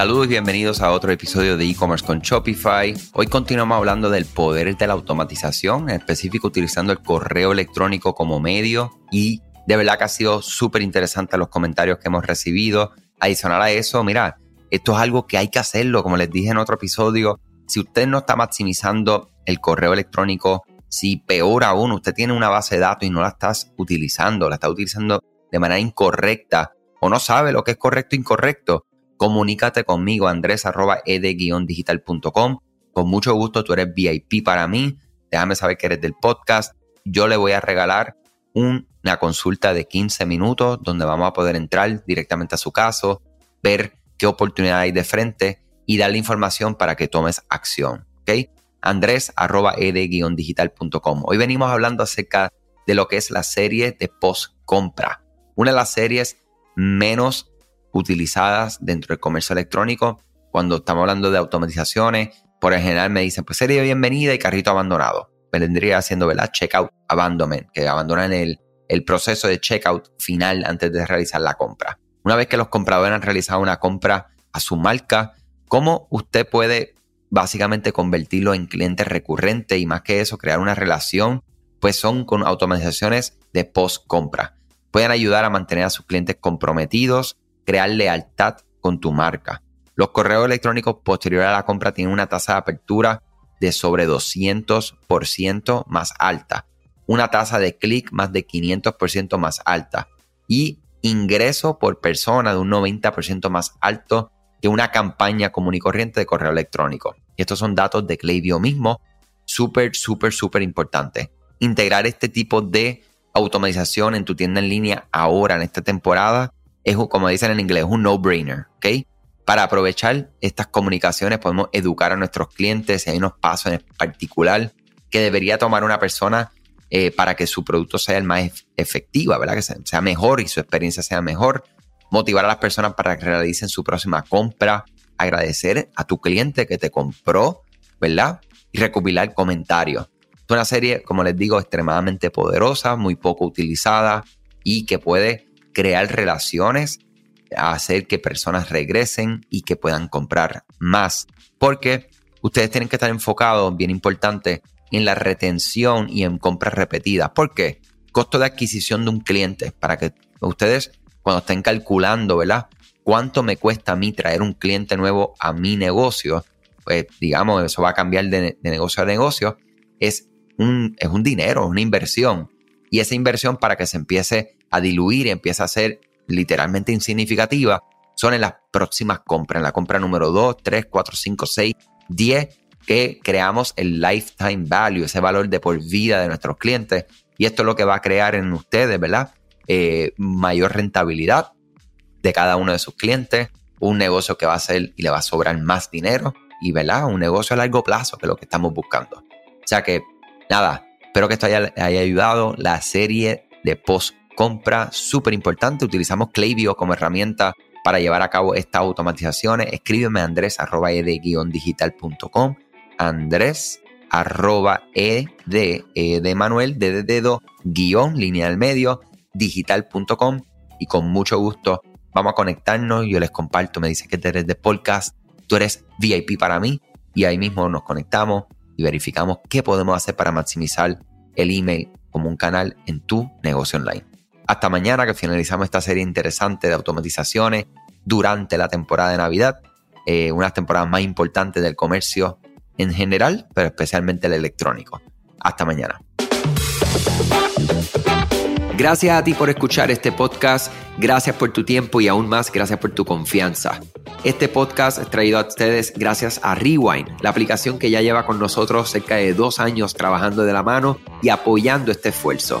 Saludos y bienvenidos a otro episodio de e-commerce con Shopify. Hoy continuamos hablando del poder de la automatización, en específico utilizando el correo electrónico como medio y de verdad que ha sido súper interesante los comentarios que hemos recibido. Adicional a eso, mira, esto es algo que hay que hacerlo, como les dije en otro episodio. Si usted no está maximizando el correo electrónico, si peor aún, usted tiene una base de datos y no la estás utilizando, la está utilizando de manera incorrecta o no sabe lo que es correcto e incorrecto, comunícate conmigo, andrés digitalcom Con mucho gusto, tú eres VIP para mí. Déjame saber que eres del podcast. Yo le voy a regalar una consulta de 15 minutos donde vamos a poder entrar directamente a su caso, ver qué oportunidad hay de frente y darle información para que tomes acción. ¿Ok? Andrés digitalcom Hoy venimos hablando acerca de lo que es la serie de post compra. Una de las series menos utilizadas dentro del comercio electrónico. Cuando estamos hablando de automatizaciones, por el general me dicen, pues sería bienvenida y carrito abandonado. Vendría haciendo, ¿verdad? Checkout abandonment, que abandonan el, el proceso de checkout final antes de realizar la compra. Una vez que los compradores han realizado una compra a su marca, ¿cómo usted puede básicamente convertirlo en cliente recurrente y más que eso, crear una relación? Pues son con automatizaciones de post compra. Pueden ayudar a mantener a sus clientes comprometidos crear lealtad con tu marca. Los correos electrónicos posteriores a la compra tienen una tasa de apertura de sobre 200% más alta, una tasa de clic más de 500% más alta y ingreso por persona de un 90% más alto que una campaña común y corriente de correo electrónico. Y estos son datos de Klaviyo mismo, súper, súper, súper importante. Integrar este tipo de automatización en tu tienda en línea ahora, en esta temporada, es, como dicen en inglés, un no-brainer, ¿ok? Para aprovechar estas comunicaciones podemos educar a nuestros clientes hay unos pasos en particular que debería tomar una persona eh, para que su producto sea el más efectivo, ¿verdad? Que sea mejor y su experiencia sea mejor. Motivar a las personas para que realicen su próxima compra. Agradecer a tu cliente que te compró, ¿verdad? Y recopilar comentarios. Es una serie, como les digo, extremadamente poderosa, muy poco utilizada y que puede crear relaciones, hacer que personas regresen y que puedan comprar más. Porque ustedes tienen que estar enfocados, bien importante, en la retención y en compras repetidas. ¿Por qué? Costo de adquisición de un cliente, para que ustedes cuando estén calculando, ¿verdad? ¿Cuánto me cuesta a mí traer un cliente nuevo a mi negocio? Pues digamos, eso va a cambiar de, negocio a negocio. Es un, es un dinero, una inversión. Y esa inversión para que se empiece a diluir y empieza a ser literalmente insignificativa, son en las próximas compras, en la compra número 2, 3, 4, 5, 6, 10, que creamos el lifetime value, ese valor de por vida de nuestros clientes. Y esto es lo que va a crear en ustedes, ¿verdad? Eh, mayor rentabilidad de cada uno de sus clientes, un negocio que va a ser y le va a sobrar más dinero y, ¿verdad? Un negocio a largo plazo, que es lo que estamos buscando. O sea que, nada, espero que esto haya, haya ayudado. La serie de post compra súper importante. Utilizamos Klaviyo como herramienta para llevar a cabo estas automatizaciones. Escríbeme a andrés arroba ed-digital.com andrés arroba ed e de Manuel de, de dedo guion línea del medio digital.com y con mucho gusto vamos a conectarnos. Yo les comparto, me dice que eres de podcast, tú eres VIP para mí y ahí mismo nos conectamos y verificamos qué podemos hacer para maximizar el email como un canal en tu negocio online. Hasta mañana que finalizamos esta serie interesante de automatizaciones durante la temporada de Navidad, eh, una de las temporadas más importantes del comercio en general, pero especialmente el electrónico. Hasta mañana. Gracias a ti por escuchar este podcast, gracias por tu tiempo y aún más gracias por tu confianza. Este podcast es traído a ustedes gracias a Rewind, la aplicación que ya lleva con nosotros cerca de dos años trabajando de la mano y apoyando este esfuerzo.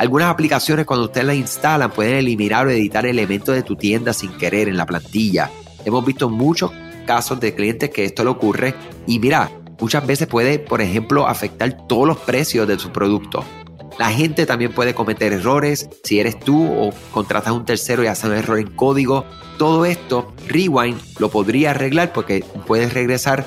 Algunas aplicaciones cuando ustedes las instalan pueden eliminar o editar elementos de tu tienda sin querer en la plantilla. Hemos visto muchos casos de clientes que esto le ocurre y mira, muchas veces puede, por ejemplo, afectar todos los precios de su producto. La gente también puede cometer errores si eres tú o contratas a un tercero y hace un error en código. Todo esto, Rewind lo podría arreglar porque puedes regresar